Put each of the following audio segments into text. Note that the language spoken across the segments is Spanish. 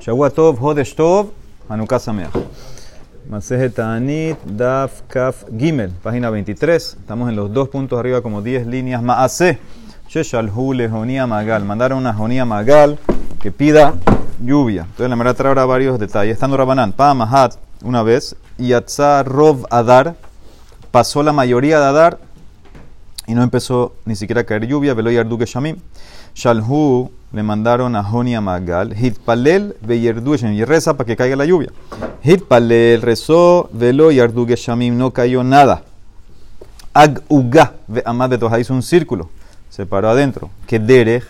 Shavua Hodesh Tov, Hanukkah Sameach. Maseje Ta'anit, Daf, Kaf, Gimel, página 23. Estamos en los dos puntos arriba, como 10 líneas. Maase, Sheshalhu, Lejonía Magal. Mandaron una Jonía Magal que pida lluvia. Entonces, la verdad trae ahora varios detalles. Estando Rabanán, Pa Mahat, una vez, y Rov Adar, pasó la mayoría de Adar y no empezó ni siquiera a caer lluvia. Velo Yardu Shamim. Shalhu le mandaron a Jonia Magal. Hitpalel Veyerdu y reza para que caiga la lluvia. Hitpalel rezó, velo Yardu Shamim, no cayó nada. Ag Uga, Amad de hizo un círculo, se paró adentro. Que Derech,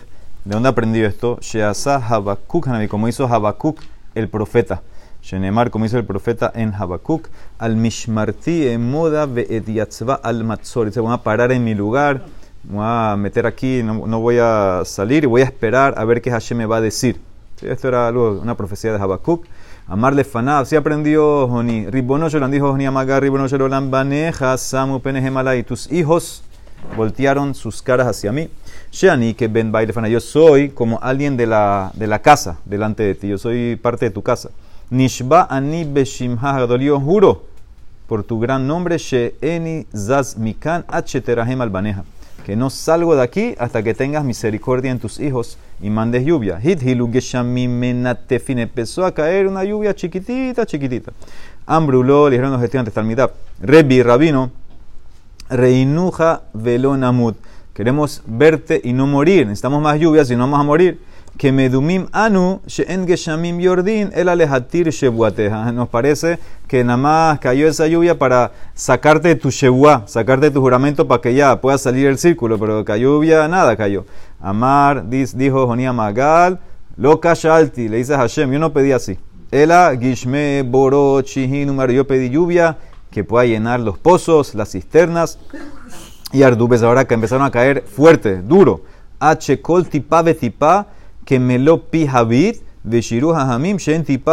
¿de dónde aprendió esto? Sheasa Habakuk, como hizo Habakuk el profeta. Shenemar, como hizo el profeta en Habakuk, al Mishmarti moda ve al Matzor. Se van a parar en mi lugar voy a meter aquí, no, voy a salir y voy a esperar a ver qué Hashem me va a decir. esto era algo, una profecía de Habacuc. Amarle Fanab, si aprendió Joni. Ribono Yolan dijo Joni Amagar, Ribono Yolan Baneja, Samu y tus hijos voltearon sus caras hacia mí. Sheani, que Ben yo soy como alguien de la, de la casa delante de ti, yo soy parte de tu casa. Nishba ani beshimha yo juro por tu gran nombre, Sheeni zaz mikan albaneja que no salgo de aquí hasta que tengas misericordia en tus hijos y mandes lluvia. Empezó a caer una lluvia chiquitita, chiquitita. Ambruló, le dijeron los estudiantes, Talmidab. Rebi, rabino, reinuja velonamut. Queremos verte y no morir. Necesitamos más lluvia, si no vamos a morir que medumim anu she'en geshamim yordin el alejatir shebuateja. Nos parece que nada más cayó esa lluvia para sacarte tu shebuá, sacarte tu juramento para que ya pueda salir el círculo, pero cayó lluvia, nada cayó. Amar, dijo Jonía Magal, lo alti, le dice a Hashem, yo no pedí así. Ela gishme boro chihinumar, yo pedí lluvia que pueda llenar los pozos, las cisternas y ardubes ahora que empezaron a caer fuerte, duro. H kol tipa que melo pi habit, veshiru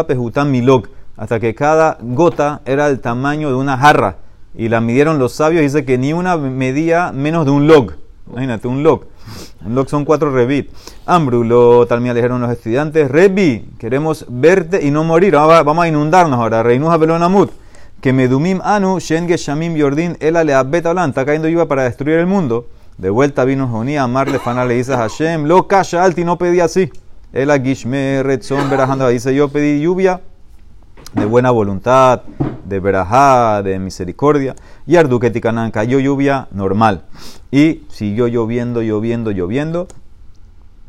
pehutam milog, hasta que cada gota era el tamaño de una jarra. Y la midieron los sabios, dice que ni una medía menos de un log. Imagínate, un log. Un log son cuatro revit. Ambrulo, tal le dijeron los estudiantes, Rebi, queremos verte y no morir. Vamos a inundarnos ahora. Reinuja belonamut. Que medumim anu, shen geshamim yordin, el le abeta está cayendo lluvia para destruir el mundo. De vuelta vino Joní, amarle fana le dice a Hashem, lo kasha alti, no pedí así. El agishme retzon berajando, dice yo pedí lluvia de buena voluntad, de verajá, de misericordia. Y Arduketikanan cayó lluvia normal. Y siguió lloviendo, lloviendo, lloviendo.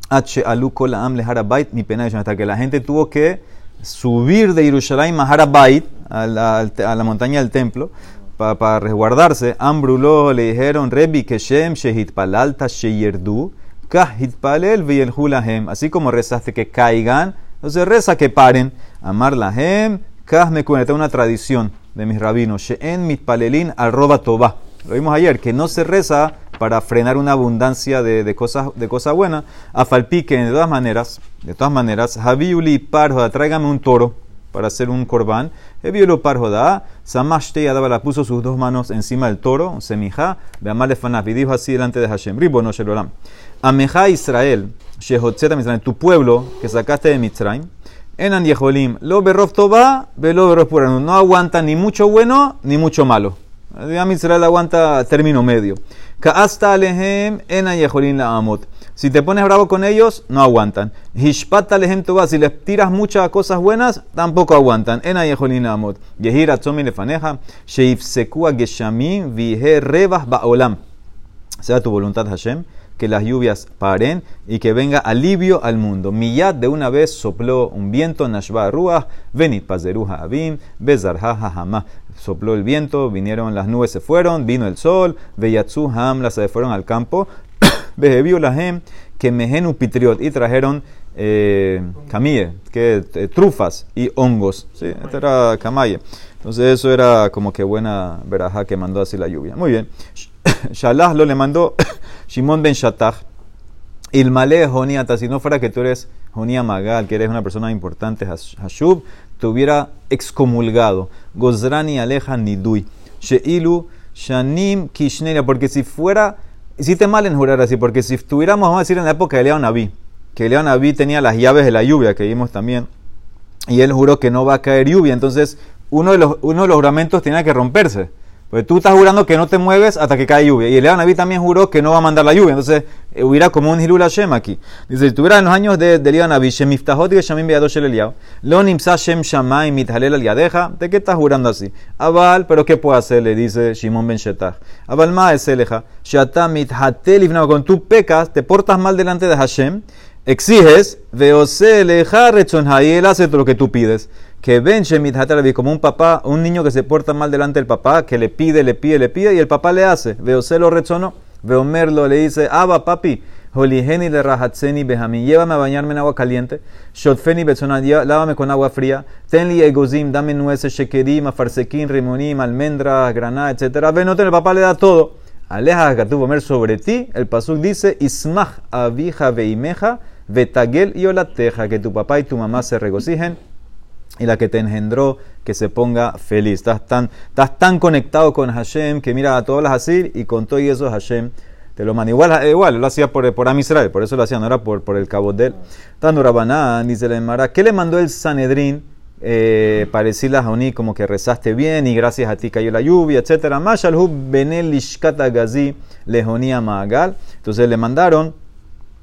H aluko la amle harabait mi pena hasta que la gente tuvo que subir de Jerusalén a Harabait, a a la montaña del templo, para resguardarse, Ambruló le dijeron, Rebi Keshem Shehit Palalta Sheyerdu, Kahit Palel Hulahem. Así como rezaste que caigan, entonces reza que paren. Amar Lahem, Kah me cuenta una tradición de mis rabinos, Sheen Mitpalelin al Roba Toba. Lo vimos ayer, que no se reza para frenar una abundancia de, de cosas, de cosas buenas. Afalpique, de todas maneras, de todas maneras, Javiuli Parjo, tráigame un toro para hacer un corbán. Eviolo parjoda, Samashte la puso sus dos manos encima del toro, semija, Beamale Fanaf, y dijo así delante de Hashem, Ribo no Shelolam. Ameja Israel, Shehotzeta Mitzrayim, tu pueblo que sacaste de Mitzrayim, Enan Yeholim, lo berrof toba, velo berrof no aguanta ni mucho bueno ni mucho malo. Israel aguanta término medio. Kaasta alehem Yeholim la amot. Si te pones bravo con ellos, no aguantan. Hishpata lehem si les tiras muchas cosas buenas, tampoco aguantan. Ena yejolina amot. Yehir atzomi lefaneja, sheifsekua geshamim vihe rebas baolam. Sea tu voluntad, Hashem, que las lluvias paren y que venga alivio al mundo. Miyad de una vez sopló un viento, nashba ruach, venit pazeruja abim, bezarha hama. Sopló el viento, vinieron las nubes, se fueron, vino el sol, veyatsu hamla, se fueron al campo, Behebiu lahem que mehenu pitriot y trajeron eh, camille, que eh, trufas y hongos. Sí, este era camaye. Entonces eso era como que buena veraja que mandó así la lluvia. Muy bien. Shalah lo le mandó Shimon ben Shatach. Ilmale Joniata, si no fuera que tú eres Jonia Magal, que eres una persona importante, Hashub, te hubiera excomulgado. Gozrani Aleja Nidui. Sheilu Shanim Kishneria, porque si fuera hiciste mal en jurar así, porque si estuviéramos, vamos a decir, en la época de León que León tenía las llaves de la lluvia, que vimos también y él juró que no va a caer lluvia. Entonces, uno de los, uno de los juramentos tenía que romperse. Pues tú estás jurando que no te mueves hasta que cae lluvia. Y el Naví también juró que no va a mandar la lluvia. Entonces eh, hubiera como un Hilul Hashem aquí. Dice, si tuviera en los años de, de Naví, Shemiftahot y Shamim Beadosh el Eliyahu, Lo Shem Shamay mithalel al ¿de qué estás jurando así? Abal, pero ¿qué puedo hacer? Le dice Shimon Ben Shetach. Abal ma es eleja, Shata mithatel Cuando tú pecas, te portas mal delante de Hashem, exiges, veose y él hace lo que tú pides que ven como un papá, un niño que se porta mal delante del papá, que le pide, le pide, le pide, y el papá le hace. Veo lo rezono, veo merlo, le dice, Aba papi, Holiheni de Rahatseni Behami, llévame a bañarme en agua caliente, Shotfeni Betzona, lávame con agua fría, Tenli Egozim, dame nueces, Shekerim, Afarsekin, Rimonim, almendras, granada, etc. Ven, el papá le da todo. Aleja Gatuv Omer sobre ti, el pasuk dice, Ismach avija veimeja, vetagel y olateja, que tu papá y tu mamá se regocijen y la que te engendró que se ponga feliz. Estás tan, estás tan conectado con Hashem que mira a todas las así y con todo y eso Hashem te lo manda. Igual, igual lo hacía por, por Amisrael, por eso lo hacía, no era por, por el cabo de él. Tanto dice la ¿qué le mandó el Sanedrín eh, para decirle a Joní como que rezaste bien y gracias a ti cayó la lluvia, etcétera? Mashalhub benel gazi lejonía magal. Entonces le mandaron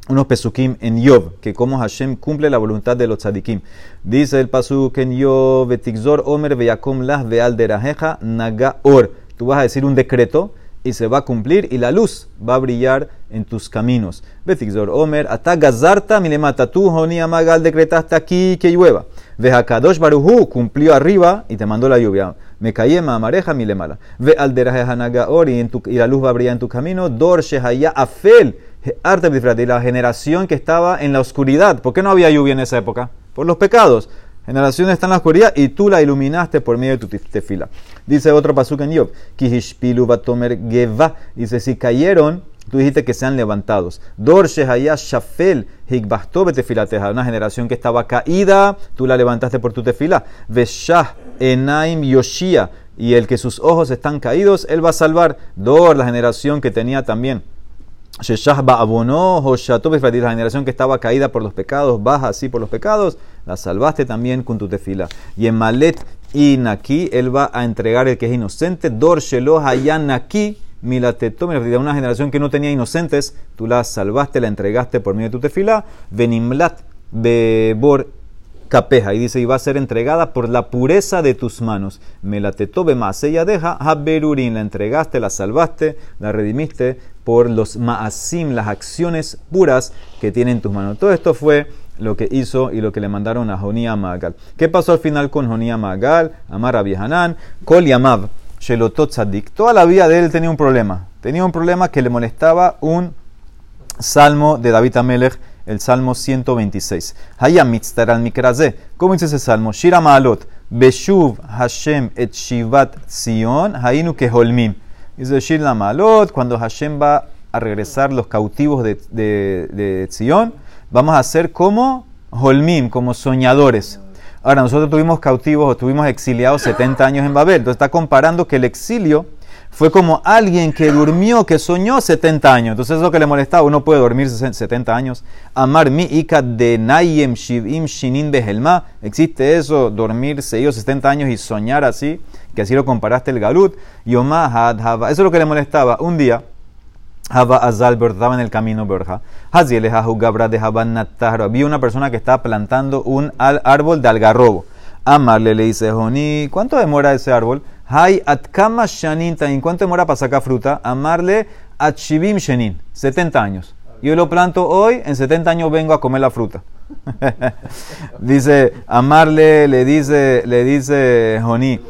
unos pesukim en Yov, que como Hashem cumple la voluntad de los tzadikim. Dice el pasuk en Yov, Betikzor Omer Veyakom Las Veal Derajeja Naga Or. Tú vas a decir un decreto y se va a cumplir y la luz va a brillar en tus caminos. Betikzor Omer, Atagazarta Milemata. Tú, Joni Amagal, decretaste aquí que llueva. Vejakadosh Baruhu cumplió arriba y te mandó la lluvia. Me cayema amareja milemala. Ve al Naga Or y la luz va a brillar en tu camino. Dor Shehaya Afel Arte de la generación que estaba en la oscuridad. ¿Por qué no había lluvia en esa época? Por los pecados. Generación está en la oscuridad y tú la iluminaste por medio de tu tefila. Dice otro pasuk en Yov. Kihishpilu batomer geva. Dice, si cayeron, tú dijiste que sean levantados. Dor shafel higbasto betefilateja. Una generación que estaba caída, tú la levantaste por tu tefila. Veshah enaim yoshia. Y el que sus ojos están caídos, él va a salvar. Dor, la generación que tenía también la generación que estaba caída por los pecados, baja así por los pecados, la salvaste también con tu tefila. Y en Malet y Naki, él va a entregar el que es inocente, Dor Shelo Hayanaki, Milateto, una generación que no tenía inocentes, tú la salvaste, la entregaste por medio de tu tefila, Venimlat Bebor capeja y dice, y va a ser entregada por la pureza de tus manos. Me la tetobe más, ella deja, haberurin, la entregaste, la salvaste, la redimiste por los maasim, las acciones puras que tienen tus manos. Todo esto fue lo que hizo y lo que le mandaron a Jonía Magal. ¿Qué pasó al final con Jonía Magal? Amar Abihanan, Kol Yamav, Shelotot. Toda la vida de él tenía un problema. Tenía un problema que le molestaba un salmo de David Amelech el Salmo 126. Hayam mitztar al mikrazé. ¿Cómo dice ese salmo? Shira ma'alot. Beshuv Hashem et shivat Zion. Hainu keholmim. Dice Shira ma'alot. Cuando Hashem va a regresar los cautivos de, de, de Zion, vamos a ser como holmim, como soñadores. Ahora, nosotros tuvimos cautivos o tuvimos exiliados 70 años en Babel. Entonces está comparando que el exilio fue como alguien que durmió, que soñó 70 años. Entonces es lo que le molestaba. Uno puede dormir 70 años. Amar mi ika de nayem shivim shinin behelma. ¿Existe eso? Dormir 6 o 70 años y soñar así. Que así lo comparaste el galut. Yomah Eso es lo que le molestaba. Un día, Haba Azal estaba en el camino Berja. Gabra de Había una persona que estaba plantando un árbol de algarrobo. Amarle le dice, Joni, ¿cuánto demora ese árbol? Hay atkama shanin ¿en cuánto demora para sacar fruta? Amarle atshivim shenin, 70 años. Yo lo planto hoy, en 70 años vengo a comer la fruta. dice, amarle, le dice, le dice Joní,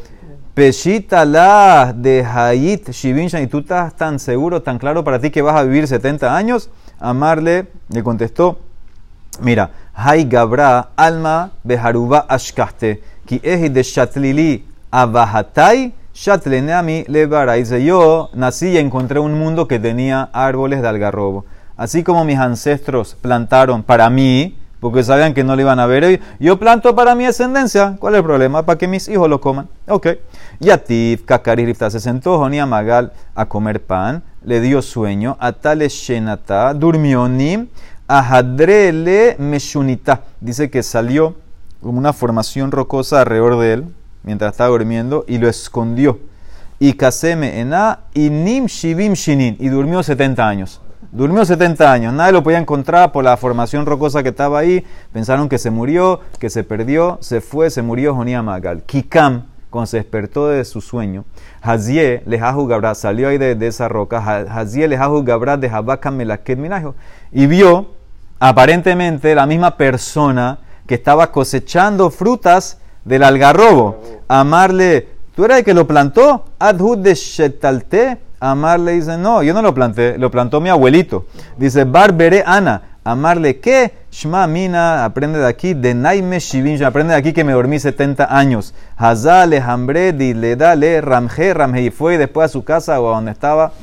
Peshita la de Hayit Shivin ¿y tú estás tan seguro, tan claro para ti que vas a vivir 70 años? Amarle le contestó, mira, Hay Gabra alma beharuba ashkaste, ki ehi de shatlili Abahatai Shatleneami Levara. Dice, yo nací y encontré un mundo que tenía árboles de algarrobo. Así como mis ancestros plantaron para mí, porque sabían que no le iban a ver, yo planto para mi descendencia. ¿Cuál es el problema? Para que mis hijos lo coman. Ok. Yatif, Kakari Rifta se sentó Jonia Magal a comer pan, le dio sueño, Atale Shenata, durmió Nim, Ahadrele Meshunita. Dice que salió como una formación rocosa alrededor de él mientras estaba durmiendo y lo escondió. Y Kaseme ena y nim shivim shinin y durmió 70 años. Durmió 70 años, nadie lo podía encontrar por la formación rocosa que estaba ahí. Pensaron que se murió, que se perdió, se fue, se murió Jonía Magal. Kikam, cuando se despertó de su sueño, Hazie lehahu gabra, salió ahí de, esa roca, Hazie lehahu gabra de Habakam melaket minajo, y vio aparentemente la misma persona que estaba cosechando frutas del algarrobo. Amarle, ¿tú eres el que lo plantó? Adhud de Shetalte. Amarle dice, no, yo no lo planté, lo plantó mi abuelito. Dice, Barbere Ana. Amarle, ¿qué? Shma Mina, aprende de aquí, de Naime Shivin, aprende de aquí que me dormí 70 años. Hazale, Hambre, le dale, Ramje, Ramje, y fue después a su casa o a donde estaba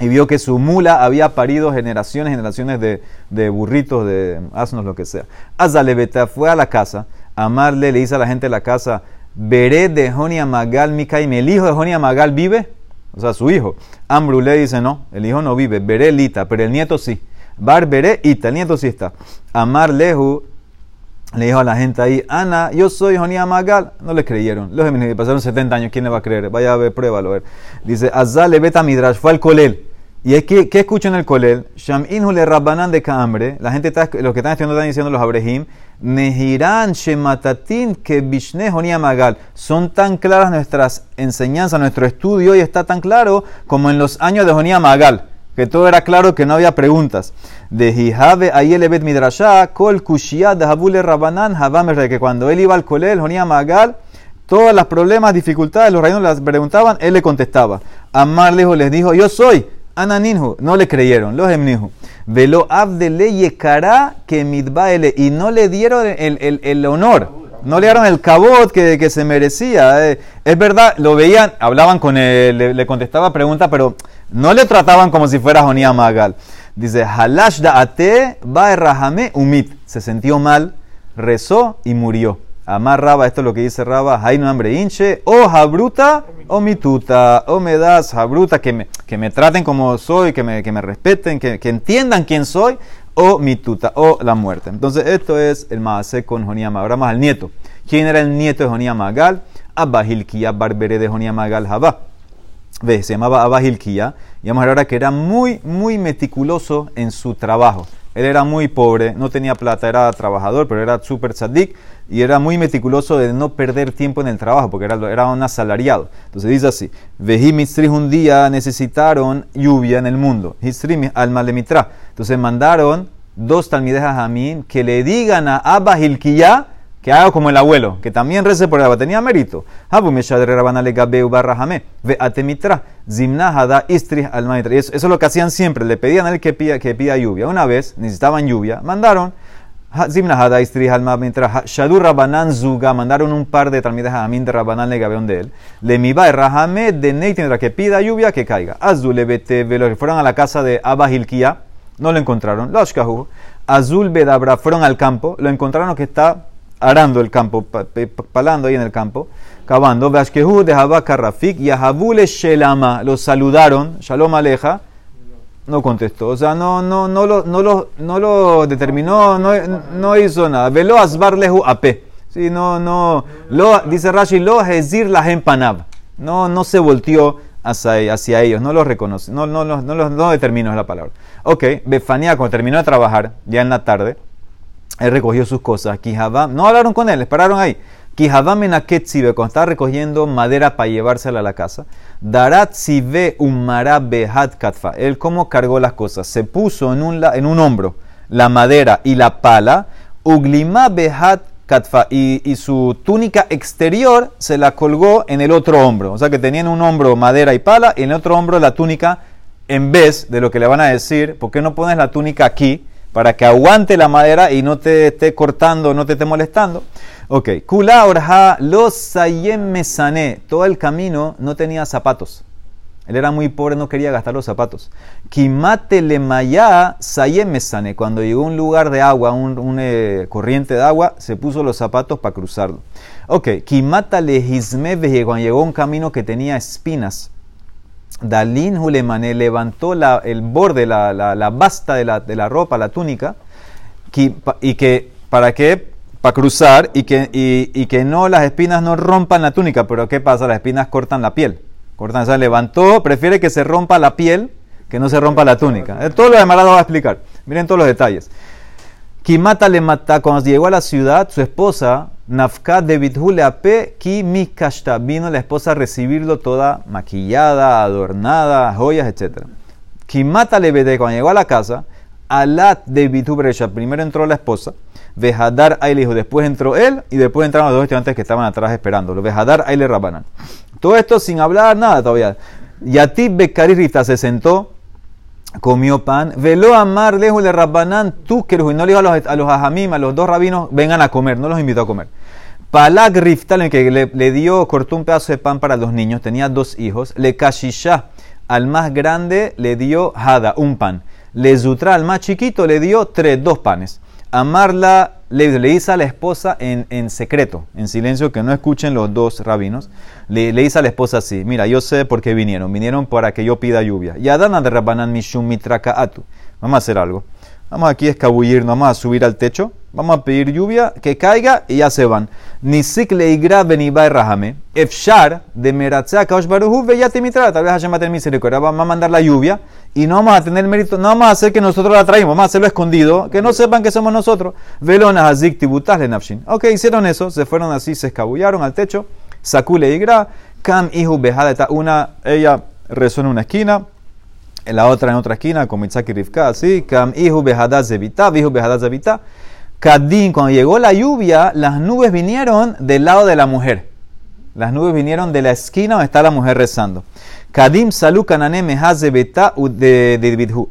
y vio que su mula había parido generaciones, generaciones de, de burritos, de asnos, lo que sea. Azalebeta fue a la casa, amarle, le dice a la gente de la casa, veré de Jonia Magal Mikaim, ¿el hijo de Jonia Magal vive? O sea, su hijo. Ambru le dice, no, el hijo no vive, veré Lita, pero el nieto sí. Bar veré Ita, el nieto sí está. Amar Lehu le dijo a la gente ahí, Ana, yo soy Jonia Magal. No le creyeron. Los pasaron 70 años, ¿quién le va a creer? Vaya a ver, pruébalo. A ver. Dice, Azale Beta Midrash, fue al Colel. ¿Y es que, qué escucho en el Colel? Sham inhule rabbanan de cambre. La gente está, los que están estudiando están diciendo los abrehim. Nehiran shematatin que bishne Magal. Son tan claras nuestras enseñanzas, nuestro estudio, y está tan claro como en los años de Jonia Magal que todo era claro, que no había preguntas. De Hijabe Ayelebet Midrashah, Kol Kushia de Habule Rabanan, que cuando él iba al colel, Jonia Magal, todos los problemas, dificultades, los reinos las preguntaban, él le contestaba. Amar lejos les dijo, yo soy Ananinhu. No le creyeron, los emnihu. Velo Abdele que midbaele. Y no le dieron el, el, el honor. No le dieron el cabot que, que se merecía. Eh, es verdad, lo veían, hablaban con él, le, contestaba preguntas, pero no le trataban como si fuera Jonía Magal. Dice, Halash rahame umit. Se sintió mal, rezó y murió. Amar Raba, esto es lo que dice Raba, hay no hambre hinche, o jabruta o mituta, o me das jabruta, que me, que me traten como soy, que me, que me respeten, que, que, entiendan quién soy, o mituta, o la muerte. Entonces, esto es el Maase con Jonía Magal. Ahora más al nieto. ¿Quién era el nieto de Jonía Magal? Abba Hilkiya Barbere de Jonía Magal Jabá se llamaba Abba Hilkiya, y vamos a ver ahora que era muy, muy meticuloso en su trabajo. Él era muy pobre, no tenía plata, era trabajador, pero era súper tzadik y era muy meticuloso de no perder tiempo en el trabajo, porque era, era un asalariado. Entonces dice así: Vejimistri un día necesitaron lluvia en el mundo. Histri al malemitra. Entonces mandaron dos talmidejas a mí que le digan a Abba Hilkiya que haga como el abuelo, que también rece por el tenía mérito. Eso, es lo que hacían siempre, le pedían a él que pida, que pida lluvia. Una vez necesitaban lluvia, mandaron mandaron un par de talmidas a Amin de Rabanan le gabeón de él. Le miba Rahame de que pida lluvia que caiga. Azul Lebete Velo, fueron a la casa de Abba no lo encontraron. Azul Bedabra, fueron al campo, lo encontraron que está arando el campo, palando ahí en el campo, cavando. Vashkehu de Habaka y Ahabule Shelama los saludaron, Shalom Aleja, no contestó. O sea, no, no, no, lo, no, lo, no lo determinó, no, no hizo nada. Velo Asbarlehu Ape. Sí, no, no, lo, dice Rashi, lo hezir la empanab. No, no se volteó hacia, hacia, ellos, no los reconoce, no, no, no, no, no determinó la palabra. Ok, Befania, cuando terminó de trabajar, ya en la tarde, él recogió sus cosas. no hablaron con él, esperaron ahí. Kijabam en cuando estaba recogiendo madera para llevársela a la casa. Darat sive umara behat katfa. Él cómo cargó las cosas. Se puso en un, en un hombro la madera y la pala. Uglima behat katfa. Y, y, su túnica exterior se la colgó en el otro hombro. O sea que tenía en un hombro madera y pala y en el otro hombro la túnica. En vez de lo que le van a decir, ¿por qué no pones la túnica aquí? Para que aguante la madera y no te esté cortando, no te esté molestando. Ok, kula orja los sayem mesane. Todo el camino no tenía zapatos. Él era muy pobre, no quería gastar los zapatos. Kimate le maya sayem mesane. Cuando llegó a un lugar de agua, un, eh, corriente de agua, se puso los zapatos para cruzarlo. Ok, kimata le cuando llegó a un camino que tenía espinas Dalin Hulemane levantó el borde, la, la, basta de la, de la, ropa, la túnica, y que, ¿para qué? para cruzar y que, y, que no las espinas no rompan la túnica. Pero ¿qué pasa? Las espinas cortan la piel. Cortan, o sea, levantó, prefiere que se rompa la piel que no se rompa la túnica. Eh, todo lo demás lo va a explicar. Miren todos los detalles. Kimata le mata, cuando llegó a la ciudad, su esposa, Nafka de Bithule Ape, Ki Mikashta, vino la esposa a recibirlo toda maquillada, adornada, joyas, etc. Kimata le vete, cuando llegó a la casa, Alat de Bresha, primero entró la esposa, Vejadar Aile hijo, después entró él y después entraron los dos estudiantes que estaban atrás esperándolo. Vejadar Aile Rabanan. Todo esto sin hablar nada todavía. Yatib Bekari se sentó, comió pan. Veló amar lejos de Rabbanán, tú que no le dijo a los, a los ajamim, a los dos rabinos, vengan a comer, no los invitó a comer. Palag Riftal, que le, le, dio, cortó un pedazo de pan para los niños, tenía dos hijos. Le Kashisha, al más grande le dio Hada, un pan. Le Zutra, al más chiquito, le dio tres, dos panes. Amarla le, le hizo a la esposa en, en, secreto, en silencio, que no escuchen los dos rabinos. Le, le hizo a la esposa así: Mira, yo sé por qué vinieron. Vinieron para que yo pida lluvia. Y Adana de Rabbanan Mishum Mitraka Atu. Vamos a hacer algo. Vamos aquí a escabullirnos, vamos a subir al techo, vamos a pedir lluvia, que caiga y ya se van. Nisik leigra benibai rahame, efshar de meratzea kaosh baruhu veyate mitra, tal vez Hashem va a tener misericordia, vamos a mandar la lluvia y no vamos a tener mérito, no vamos a hacer que nosotros la traímos, vamos a hacerlo escondido, que no sepan que somos nosotros. Velona hazik tibutas nafshin. Ok, hicieron eso, se fueron así, se escabullaron al techo, sakule igra, kam ihu behada, una, ella rezó en una esquina, en la otra en otra esquina, con Mitzaki Rivka, así, Kam Ihu Behadad Zevita, Ihu Behadad Zevita. Kadin, cuando llegó la lluvia, las nubes vinieron del lado de la mujer. Las nubes vinieron de la esquina donde está la mujer rezando. Kadim Salu Kanane Zevita de.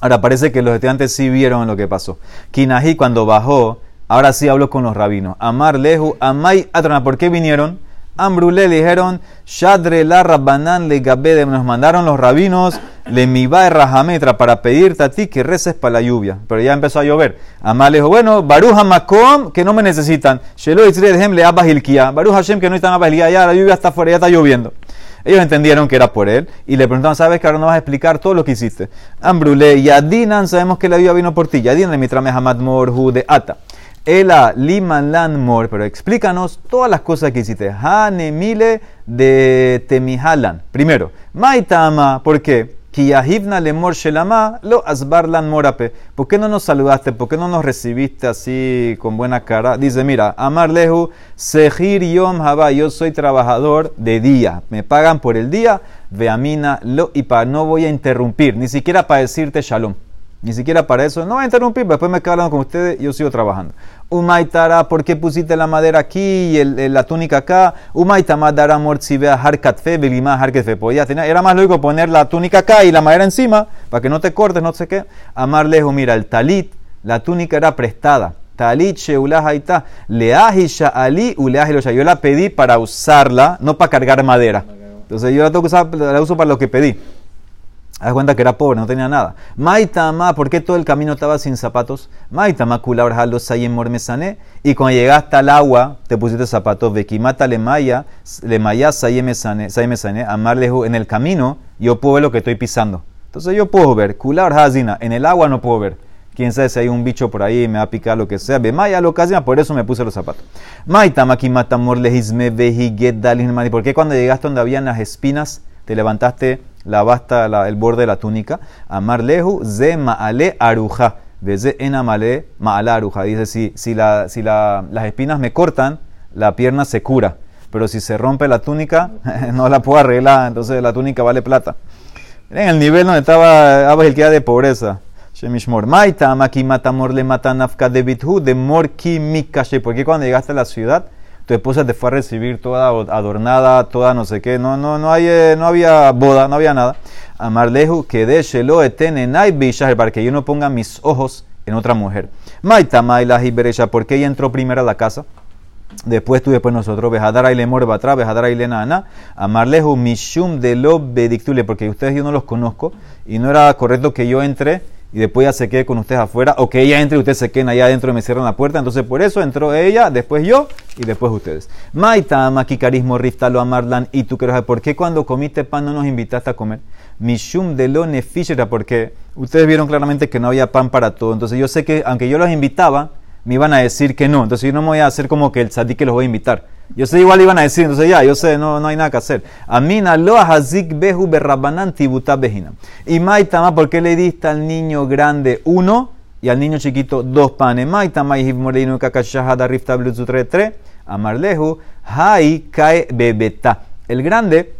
Ahora parece que los estudiantes sí vieron lo que pasó. Kinahi cuando bajó, ahora sí habló con los rabinos. Amar Lehu, Amay Atrana, ¿por qué vinieron? Ambrule le dijeron, Shadre la Rabbanan le Gabede, nos mandaron los rabinos, le miba rajametra para pedirte a ti que reces para la lluvia. Pero ya empezó a llover. Amá le dijo, bueno, Baruch Makom, que no me necesitan. Shelo Israel le Abahilkia. Baruch Hashem, que no están Abahilkia, ya la lluvia está fuera, ya está lloviendo. Ellos entendieron que era por él y le preguntaron, ¿sabes que ahora no vas a explicar todo lo que hiciste? Ambrule, Yadinan, sabemos que la lluvia vino por ti. Yadinan, mitrame Hamad Morhu de Ata. Ela liman lan mor, pero explícanos todas las cosas que hiciste. Hanemile de Temihalan. Primero, Maitama, ¿por qué? Lo asbarlan morape. ¿Por qué no nos saludaste? ¿Por qué no nos recibiste así con buena cara? Dice, mira, Amar lehu, sehir yom haba, yo soy trabajador de día. Me pagan por el día, veamina lo y para no voy a interrumpir, ni siquiera para decirte shalom. Ni siquiera para eso. No va a interrumpir, después me quedo hablando con ustedes yo sigo trabajando. Umaitara, ¿por qué pusiste la madera aquí y la túnica acá? Umaitama dara mortzibea harkatfe, belima harkatfe. Podía tener, era más lógico poner la túnica acá y la madera encima para que no te cortes, no sé qué. Amar lejos, mira, el talit, la túnica era prestada. Talit sheulahaita, leahisha ali uleahilosha. Yo la pedí para usarla, no para cargar madera. Entonces yo la uso para lo que pedí. Haz cuenta que era pobre, no tenía nada. Maitama, ¿por qué todo el camino estaba sin zapatos? Maitama, kula sayem mormesane. Y cuando llegaste al agua, te pusiste zapatos. Vekimata le maya, le maya sayemesane, amarle en el camino, yo puedo ver lo que estoy pisando. Entonces yo puedo ver, kula hazina, en el agua no puedo ver. Quién sabe si hay un bicho por ahí, me va a picar lo que sea. Ve maya lo por eso me puse los zapatos. Maitama, kimata morlehizme vehiget dalin ¿Por qué cuando llegaste donde habían las espinas, te levantaste la basta, el borde de la túnica. Amar lehu, ze maale aruja. Ze enamale maala aruja. Dice, si, si, la, si la, las espinas me cortan, la pierna se cura. Pero si se rompe la túnica, no la puedo arreglar, entonces la túnica vale plata. En el nivel donde estaba Abba de pobreza. Shemishmor. Maita, makimatamor le matanafka de bithu, de mor mikashe. Porque cuando llegaste a la ciudad, tu esposa te fue a recibir toda adornada, toda no sé qué, no, no, no, hay, eh, no había boda, no había nada. Amarleju que de shelo etene para que yo no ponga mis ojos en otra mujer. Maita maila hiberesha, porque ella entró primero a la casa. Después tú, después nosotros, Bejadara y Lemor Batra, Bejadara y Lenana, Amarleju Mishum de lo Bedictule, porque ustedes yo no los conozco y no era correcto que yo entre y después ya se quede con ustedes afuera, o que ella entre y ustedes se queden allá adentro y me cierran la puerta. Entonces por eso entró ella, después yo y después ustedes. Maita, Makikarismo, Riftalo, Amarlan, y tú quieres ¿por qué cuando comiste pan no nos invitaste a comer? Mishum de lo porque ustedes vieron claramente que no había pan para todo. Entonces yo sé que aunque yo los invitaba, me iban a decir que no. Entonces yo no me voy a hacer como que el tzadik que los voy a invitar. Yo sé, igual iban a decir, entonces ya, yo sé, no, no hay nada que hacer. Amina lo hazik behu berrabanan tibuta behina. Y maitama, ¿por qué le diste al niño grande uno y al niño chiquito dos panes? Maitama y moreno kakashahada rifta blutzutre tre. Amarlehu, hai kae bebeta. El grande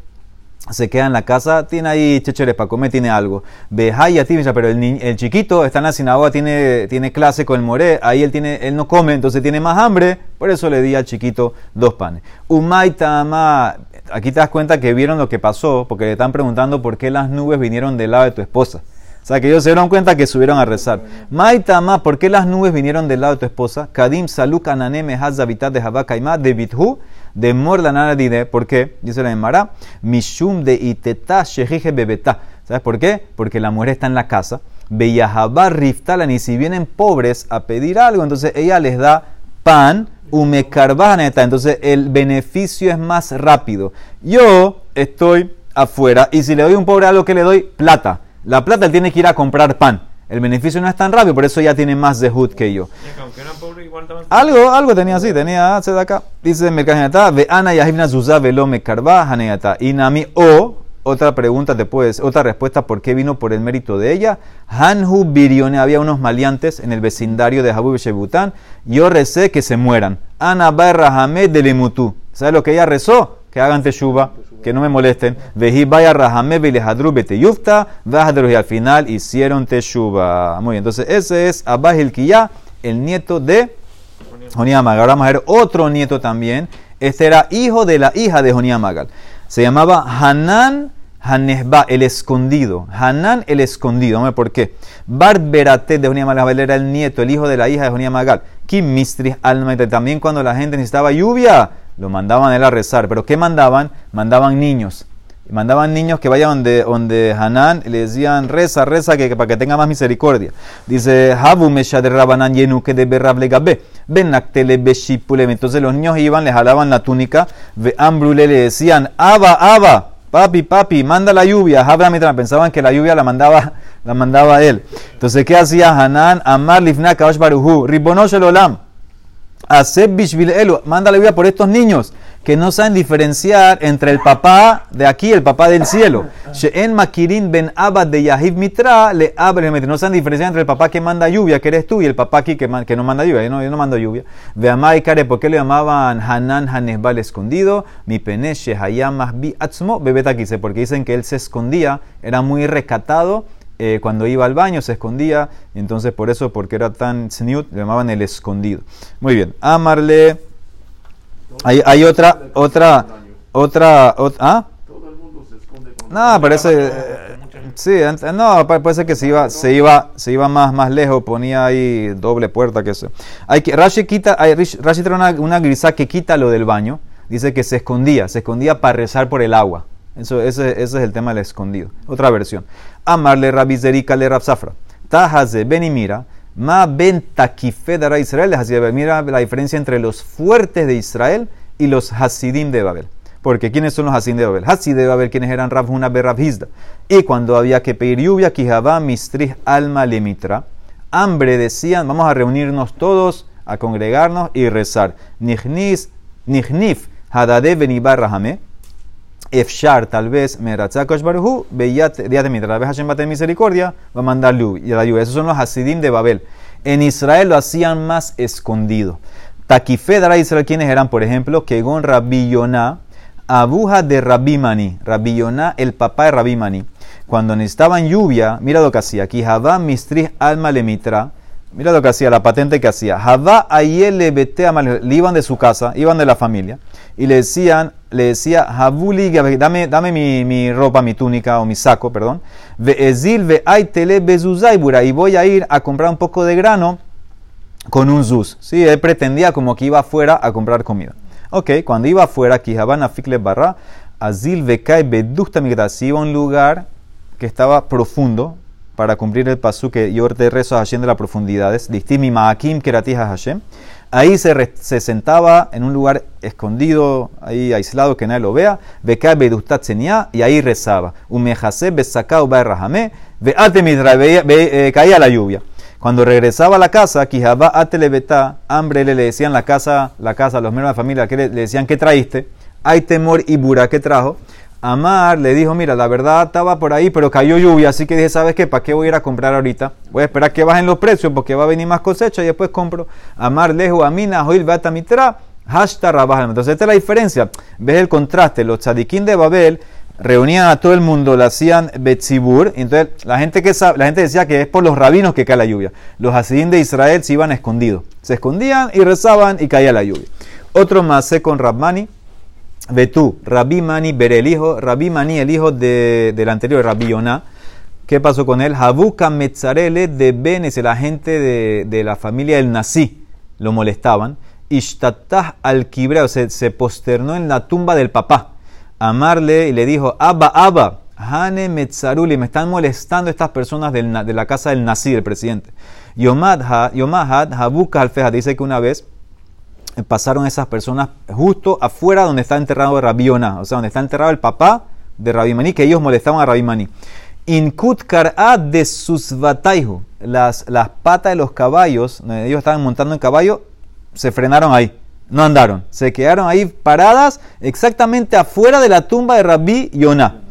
se queda en la casa, tiene ahí checheres para comer, tiene algo. Behaya pero el, el chiquito está en la sinagoga, tiene, tiene clase con el moré, ahí él, tiene, él no come, entonces tiene más hambre, por eso le di al chiquito dos panes. Umaitama, aquí te das cuenta que vieron lo que pasó, porque le están preguntando por qué las nubes vinieron del lado de tu esposa. O sea, que ellos se dieron cuenta que subieron a rezar. Maitama, ¿por qué las nubes vinieron del lado de tu esposa? Kadim saluk ananeme hazabitat de Habakaima de Bithu de Mordanara Dide. ¿Por qué? Dice la Emara. Mishum de iteta shejije bebeta. ¿Sabes por qué? Porque la mujer está en la casa. Beyahabar riftalan. Y si vienen pobres a pedir algo, entonces ella les da pan. Umekarbaneta. Entonces el beneficio es más rápido. Yo estoy afuera y si le doy un pobre algo que le doy, plata. La plata él tiene que ir a comprar pan. El beneficio no es tan rápido, por eso ya tiene más de hood que yo. Algo, algo tenía así, tenía de acá. Dice Mercajenata, ve ana yahibna zuza velo mekarba. Y nami o, otra pregunta puedes, otra respuesta, ¿por qué vino por el mérito de ella? Hanhu birione, había unos maleantes en el vecindario de Habub Shebután. Yo recé que se mueran. Ana barra hamed de lemutu. ¿Sabes lo que ella rezó? Que hagan teshuva que no me molesten. Veji vaya rahame belehadru bete yufta, y al final hicieron teshuva. Muy bien, entonces ese es Abba el nieto de Joniamagal. Ahora vamos a ver otro nieto también. Este era hijo de la hija de Joniamagal. Se llamaba Hanan Hanesba, el escondido. Hanan, el escondido. Vamos a ver por qué. Bart Berate de Joniamagal era el nieto, el hijo de la hija de Joniamagal. Kim Mistris Alma. También cuando la gente necesitaba lluvia lo mandaban él a rezar. ¿Pero qué mandaban? Mandaban niños. Mandaban niños que vayan donde, donde Hanán y le decían, reza, reza, que, para que tenga más misericordia. Dice, Habu de Rabanan que de Berrable. Entonces los niños iban, le jalaban la túnica, ve le decían, Aba, Aba, papi, papi, manda la lluvia. pensaban que la lluvia la mandaba, la mandaba él. Entonces, ¿qué hacía Hanán? Amar Lifna Kaosh Baruhu, Ribonosh el Olam. Hacer bishvil elu, manda la vida por estos niños que no saben diferenciar entre el papá de aquí y el papá del cielo. She'en makirin ben abad de Yahiv Mitra le abre No saben diferenciar entre el papá que manda lluvia, que eres tú, y el papá aquí que, no manda lluvia. Yo no, mando lluvia. Ve Kare, ¿por qué le llamaban Hanan Hanesbal escondido? Mi peneche Hayamah bi atzmo porque dicen que él se escondía, era muy recatado eh, cuando iba al baño se escondía, entonces por eso, porque era tan snoot, le llamaban el escondido. Muy bien, amarle. Hay, hay otra, otra, otra, otra, ¿ah? No, parece, sí, no, parece que se iba, se iba, se iba más, más lejos, ponía ahí doble puerta, que sé. Hay que, Rashi quita, hay, Rashi trae una, una grisa que quita lo del baño, dice que se escondía, se escondía para rezar por el agua. Eso, ese, ese, es el tema del escondido. Otra versión. Amarle Rabizerika le Rabzafra. Tahaze ben mira. Ma ben takifedara Israel. Mira la diferencia entre los fuertes de Israel y los Hasidim de Babel. Porque ¿quiénes son los Hasidim de Babel? Hasidim de Babel, quienes eran Rabhuna Berabhizda. Y cuando había que pedir lluvia, Kijabá Mistrich Alma Lemitra. Hambre decían, vamos a reunirnos todos, a congregarnos y rezar. Nihnis, Nihnif, Hadade Benibar Rahame Efshar, tal vez, Meratzakosh Baruhu, Beyat, día de Mitra, tal vez Hashem bate misericordia, va a mandar la lluvia. Esos son los Hasidim de Babel. En Israel lo hacían más escondido. Takifedra Israel, ¿quiénes eran? Por ejemplo, Kegon Rabbi Yonah, Abuja de Rabbi Mani, Rabbi Yonah, el papá de Rabbi Mani. Cuando necesitaban lluvia, mira lo que hacía. Kijabá Mistrich Alma Lemitra, mira lo que hacía, la patente que hacía. Javá Ayele Bete le iban de su casa, iban de la familia, y le decían, le decía, Habuli, dame, dame mi, mi, ropa, mi túnica o mi saco, perdón. Ve ezil ve aitele bezuzaibura. Y voy a ir a comprar un poco de grano con un zuz. Sí, él pretendía como que iba afuera a comprar comida. Ok, cuando iba afuera, Kihabana fikle barra, azil ve kai bedukta si iba a un lugar que estaba profundo para cumplir el pasu que yo te rezo a Hashem de las profundidades. Distimi ma'akim keratija Hashem. Ahí se, se, sentaba en un lugar escondido, ahí aislado, que nadie lo vea. y ahí rezaba. Eh, caía la lluvia. Cuando regresaba a la casa, Quijaba Atelebetá, hambre le, le decían la casa, la casa, los miembros de la familia, que le, le decían, ¿qué traíste? Hay temor y bura, ¿qué trajo? Amar le dijo, mira, la verdad estaba por ahí, pero cayó lluvia, así que dije, ¿sabes qué? ¿Para qué voy a ir a comprar ahorita? Voy a esperar que bajen los precios porque va a venir más cosecha y después compro. Amar lejo, amina, joil, bata mitra, hashtag rabaja. Entonces esta es la diferencia. ¿Ves el contraste? Los tzadikim de Babel reunían a todo el mundo, lo hacían betzibur, entonces la gente, que la gente decía que es por los rabinos que cae la lluvia. Los hasidín de Israel se iban escondidos. Se escondían y rezaban y caía la lluvia. Otro más con Rabmani Betú, Rabbi Mani el hijo, Rabbi Mani, el hijo de, del anterior, Rabbi Yonah. ¿Qué pasó con él? Habuka Metzarele de Benes, la gente de, de, la familia del Nasí, lo molestaban. Ishtatah al Kibreo, se, se posternó en la tumba del papá. Amarle y le dijo, Abba, Abba, Hane Metzaruli, me están molestando estas personas del, de la casa del Nasí, el presidente. Yomad, Yomahad, Habuka Alfeja, dice que una vez pasaron esas personas justo afuera donde está enterrado Rabiona, o sea, donde está enterrado el papá de Rabimani, que ellos molestaban a Rabimani. Inkut kar'a de sus bataihu, las, las patas de los caballos, donde ellos estaban montando en caballo, se frenaron ahí, no andaron, se quedaron ahí paradas exactamente afuera de la tumba de Rabbi Yonah.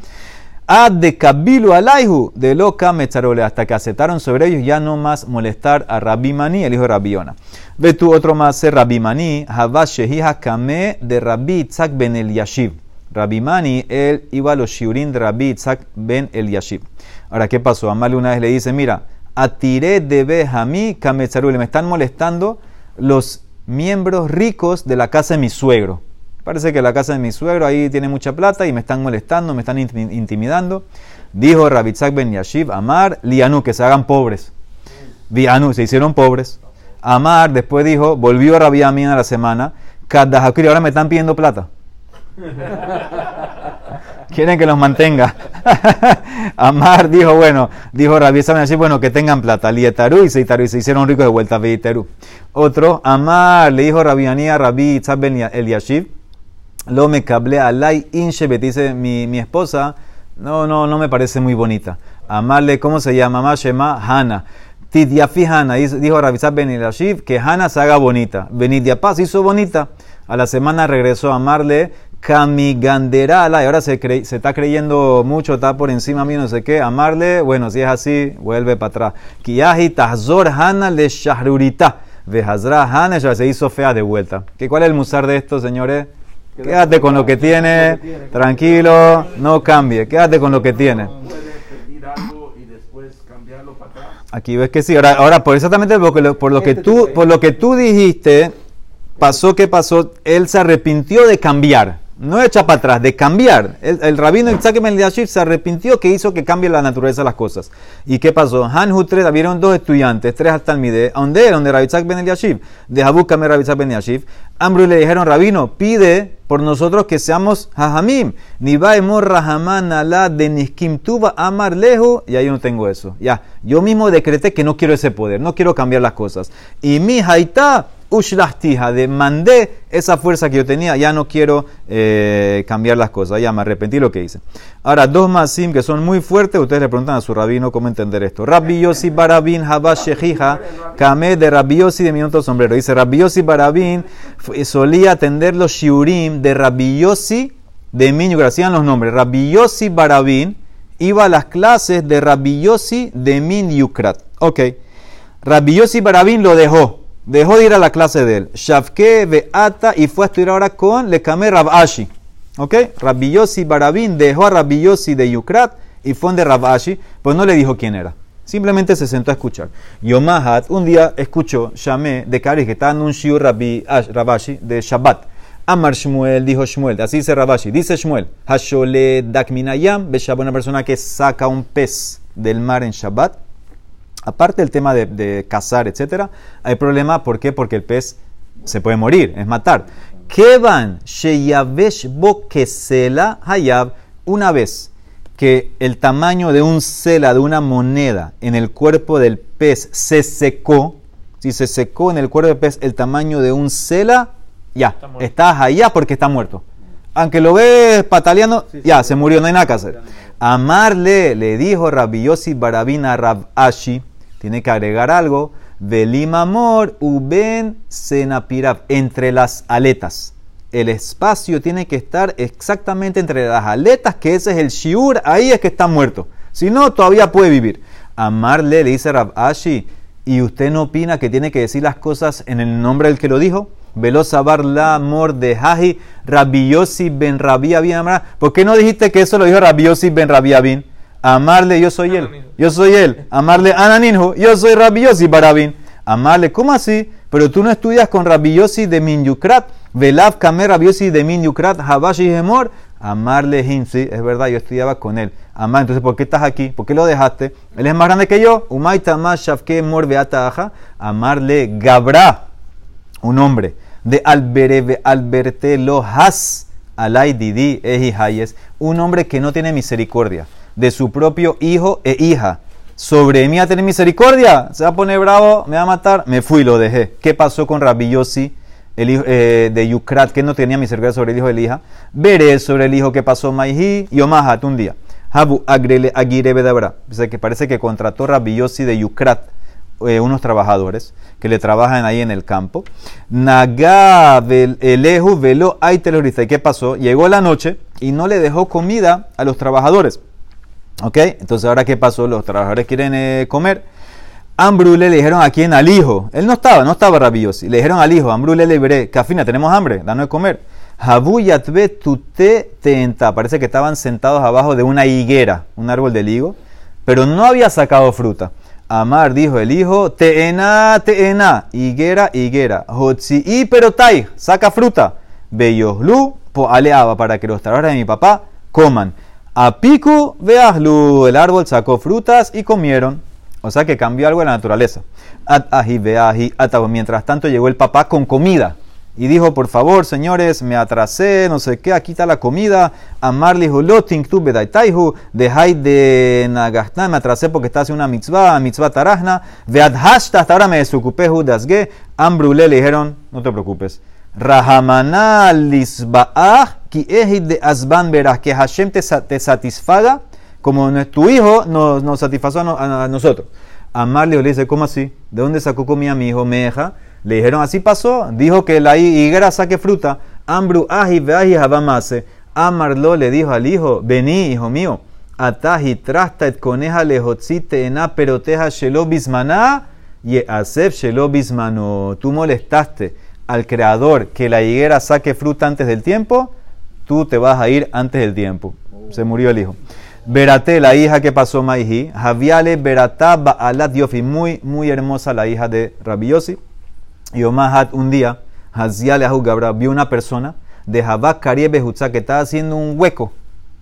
Ad de Kabilu Alaihu, de loca Metzarole, hasta que aceptaron sobre ellos ya no más molestar a Rabbi Mani, el hijo de Rabbi Yonah. Ve tú otro más, Rabbi Mani, Havashehi Hakame de Rabbi Itzak ben el Yashiv. Rabbi Mani, él iba a los shiurim de Rabbi Itzak ben el Yashiv. Ahora, ¿qué pasó? Amal una vez le dice, mira, atiré de Behami Kametzarule, me están molestando los miembros ricos de la casa de mi suegro. Parece que la casa de mi suegro ahí tiene mucha plata y me están molestando, me están intimidando. Dijo Rabitzak ben Yashiv, Amar, Lianu, que se hagan pobres. Vianu, se hicieron pobres. Amar, después dijo, volvió Rabbi a la semana, Kadahakuri, ahora me están pidiendo plata. Quieren que los mantenga. Amar dijo, bueno, dijo Rabbi así, bueno, que tengan plata. Lietaru y se, y se hicieron ricos de vuelta a Otro, Amar le dijo Rabbi a Rabbi ben el Yashiv, lo me cablé alay inshebet, dice mi, mi, esposa, no, no, no me parece muy bonita. Amarle, ¿cómo se llama? Mamá Shema Hana. Tidyafi Hana, dijo Rabizab Ben que Hana se haga bonita. Benidiapaz hizo bonita. A la semana regresó a amarle Kamiganderala, y ahora se, se está creyendo mucho, está por encima mío, no sé qué. Amarle, bueno, si es así, vuelve para atrás. Kiyahi Tahzor Hana le Shahrurita. Vejazra Hana, ya se hizo fea de vuelta. ¿Qué, ¿Cuál es el musar de esto, señores? Quédate con lo que tiene, tranquilo, no cambie, quédate con lo que tiene. Aquí ves que sí. Ahora, ahora por exactamente por lo, por lo que tú, por lo que tú dijiste, pasó que pasó, él se arrepintió de cambiar no echa para atrás, de cambiar. El, rabino Isaac Ben Yashiv se arrepintió que hizo que cambie la naturaleza de las cosas. ¿Y qué pasó? Han Hutre, habieron dos estudiantes, tres hasta el Mide, ¿dónde eran? De Rabbi Isaac Ben Yashiv, de Habukame Rabbi Isaac Ben. Ambru le dijeron, rabino, pide por nosotros que seamos hajamim. Ni vaemor rahaman ala de niskim tuba amar lejo. Y ahí no tengo eso. Ya, yo mismo decreté que no quiero ese poder, no quiero cambiar las cosas. Y mi haita ushlahtija, de mandé esa fuerza que yo tenía, ya no quiero eh, cambiar las cosas, ya me arrepentí lo que hice. Ahora, dos más sim que son muy fuertes, ustedes le preguntan a su rabino cómo entender esto. Rabbi Yossi Barabin Habash Shehija, Kame de Rabbi Yossi de mi otro sombrero. Dice, Rabbi Yossi Barabin solía atender los shiurim de Rabbi Yossi de Minyu, que hacían los nombres. Rabbi Yossi Barabin iba a las clases de Rabbi Yossi de Min Yukrat. Ok. Rabbi Yossi Barabin lo dejó dejó de ir a la clase de él. Shavke Beata y fue a estudiar ahora con Lekame Rabashi. ¿Ok? Rabbi Yossi Barabin dejó a Rabbi Yossi de Yukrat y fue de Rabashi, pues no le dijo quién era. Simplemente se sentó a escuchar. Yomahat un día escuchó, llamé de Karis, que estaba en un shiur Rabashi de Shabbat. Amar Shmuel, dijo Shmuel, así dice Rabashi, dice Shmuel, Hashole Dakminayam, una persona que saca un pez del mar en Shabbat, Aparte del tema de, cazar, etc., hay problema, ¿por qué? Porque el pez se puede morir, es matar. Kevan sheyavesh bo kesela hayab, una vez que el tamaño de un cela, de una moneda, en el cuerpo del pez se secó, si se secó en el cuerpo del pez el tamaño de un cela, ya, estás allá porque está muerto. Aunque lo ves pataleando, ya, se murió, no hay nada que hacer. Amarle, le dijo Rabbi Yossi Barabina Rab Ashi, tiene que agregar algo. Velimamor uben senapirab, entre las aletas. El espacio tiene que estar exactamente entre las aletas, que ese es el shiur, ahí es que está muerto. Si no, todavía puede vivir. Amarle le dice Rab Ashi, ¿y usted no opina que tiene que decir las cosas en el nombre del que lo dijo? Velo sabar la amor de Haji, Rabiosi ben Rabia bin ¿Por qué no dijiste que eso lo dijo Rabiosi ben Rabia bin? Amarle, yo soy él. Yo soy él. Amarle, Ananinhu, yo soy Rabiosi Barabin. Amarle, ¿cómo así? Pero tú no estudias con Rabiosi de Minyukrat. Velav Kamer Rabiosi de Minyukrat, Habashi Hemor. Amarle Hinsi, es verdad, yo estudiaba con él. Amar, entonces, ¿por qué estás aquí? ¿Por qué lo dejaste? Él es más grande que yo. Umaita más Shafke Mor Beata Amarle Gabra, un hombre de Albereve Alberte Has Alay Didi Eji Hayes, un hombre que no tiene misericordia de su propio hijo e hija. Sobre mí a tener misericordia, se va a poner bravo, me va a matar, me fui, lo dejé. ¿Qué pasó con Rabbi Yossi, el hijo eh, de Yukrat, que no tenía misericordia sobre el hijo de la hija? Veré sobre el hijo que pasó Maihi y Omahat un día. Habu Agrele Agire Bedabra. que parece que contrató Rabbi Yossi de Yukrat eh, unos trabajadores que le trabajan ahí en el campo. Naga velo ay ¿Y qué pasó? Llegó la noche y no le dejó comida a los trabajadores. ¿Ok? Entonces, ¿ahora qué pasó? Los trabajadores quieren eh, comer. Ambrule le dijeron a quién, al hijo. Él no estaba, no estaba rabioso. Le dijeron al hijo, Ambrule le veré, Cafina, tenemos hambre, danos de comer. Jabu tute tenta. Parece que estaban sentados abajo de una higuera, un árbol de higo, pero no había sacado fruta. Amar dijo el hijo, teena, teena, higuera, higuera. Hotzi y perotai, saca fruta. Beyoslu, po aleaba para que los trabajadores de mi papá coman. Apiku veahlu, el árbol sacó frutas y comieron. O sea que cambió algo en la naturaleza. At ahi Mientras tanto llegó el papá con comida. Y dijo, por favor, señores, me atrasé, no sé qué, aquí está la comida. Amarli loting tu bedaitaihu, dejai de nagastán, me atrasé porque está haciendo una mitzvah, mitzvah tarajna. Veadhashta, hasta ahora me desocupé, judasge. Ambrule le dijeron, no te preocupes. Rahamana lisbaah ki de asban verás que Hashem te, satisfaga como tu hijo nos, nos satisfazo a, nosotros. Amarle le dice, ¿cómo así? ¿De dónde sacó comida mi hijo? Meja. Le dijeron, así pasó. Dijo que la higuera saque fruta. Ambru ahi veahi habamase. Amarlo le dijo al hijo, vení, hijo mío. Ataji trasta et coneja lejotzite ena peroteja shelo bismaná y asef shelo bismano. Tú molestaste al creador que la higuera saque fruta antes del tiempo, tú te vas a ir antes del tiempo. Se murió el hijo. Verate, la hija que pasó Maihi, Javiale Beratá Baalat Yofi, muy, muy hermosa la hija de Rabbi Yossi. Y Omahat un día, Haziale Gabra vio una persona de Jabak Kariebe que estaba haciendo un hueco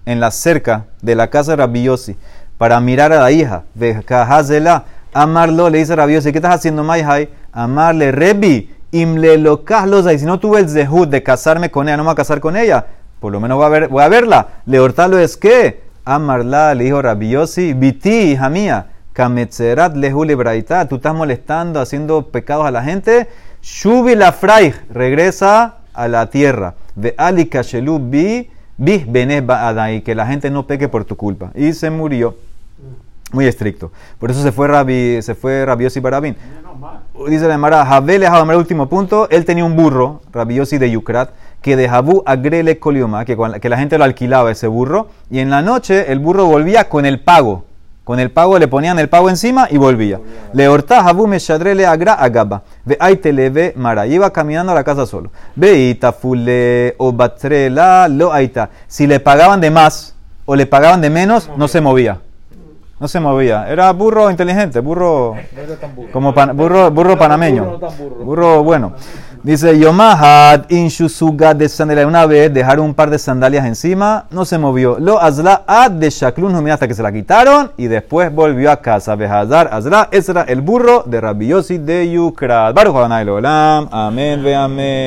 en la cerca de la casa de Rabbi Yossi para mirar a la hija. De Hazela, Amarlo le dice Yossi, ¿qué estás haciendo Maihai? Amarle, Rebi, Imle y si no tuve el zehut de casarme con ella, no me voy a casar con ella, por lo menos voy a, ver, voy a verla. Leortalo es que, amarla, le dijo Rabiosi, viti, hija mía, kametzerat lehu lebraita, tú estás molestando, haciendo pecados a la gente, shubi la fraig, regresa a la tierra, de ali kashelu bi, bi y que la gente no peque por tu culpa. Y se murió. Muy estricto. Por eso se fue, Rabi, se fue Rabiosi Barabín. Dice la Mara, Jabele el último punto. Él tenía un burro, Rabiosi de Yukrat, que de Jabu agrele colioma, que, que la gente lo alquilaba ese burro. Y en la noche el burro volvía con el pago. Con el pago le ponían el pago encima y volvía. Le horta Jabu me shadrele agra agaba. Ve aite le ve Mara. Iba caminando a la casa solo. Ve fule o batrela lo aita. Si le pagaban de más o le pagaban de menos, no se movía. No se movía. Era burro inteligente, burro como burro, burro panameño. Burro bueno. Dice Yomahad inshusuga de sandalia. Una vez dejaron un par de sandalias encima, no se movió. Lo azla ad de shaklun hasta que se la quitaron y después volvió a casa. Behazar azla, ese era el burro de Rabbi de Yukrat. Baruch Amén ve amén.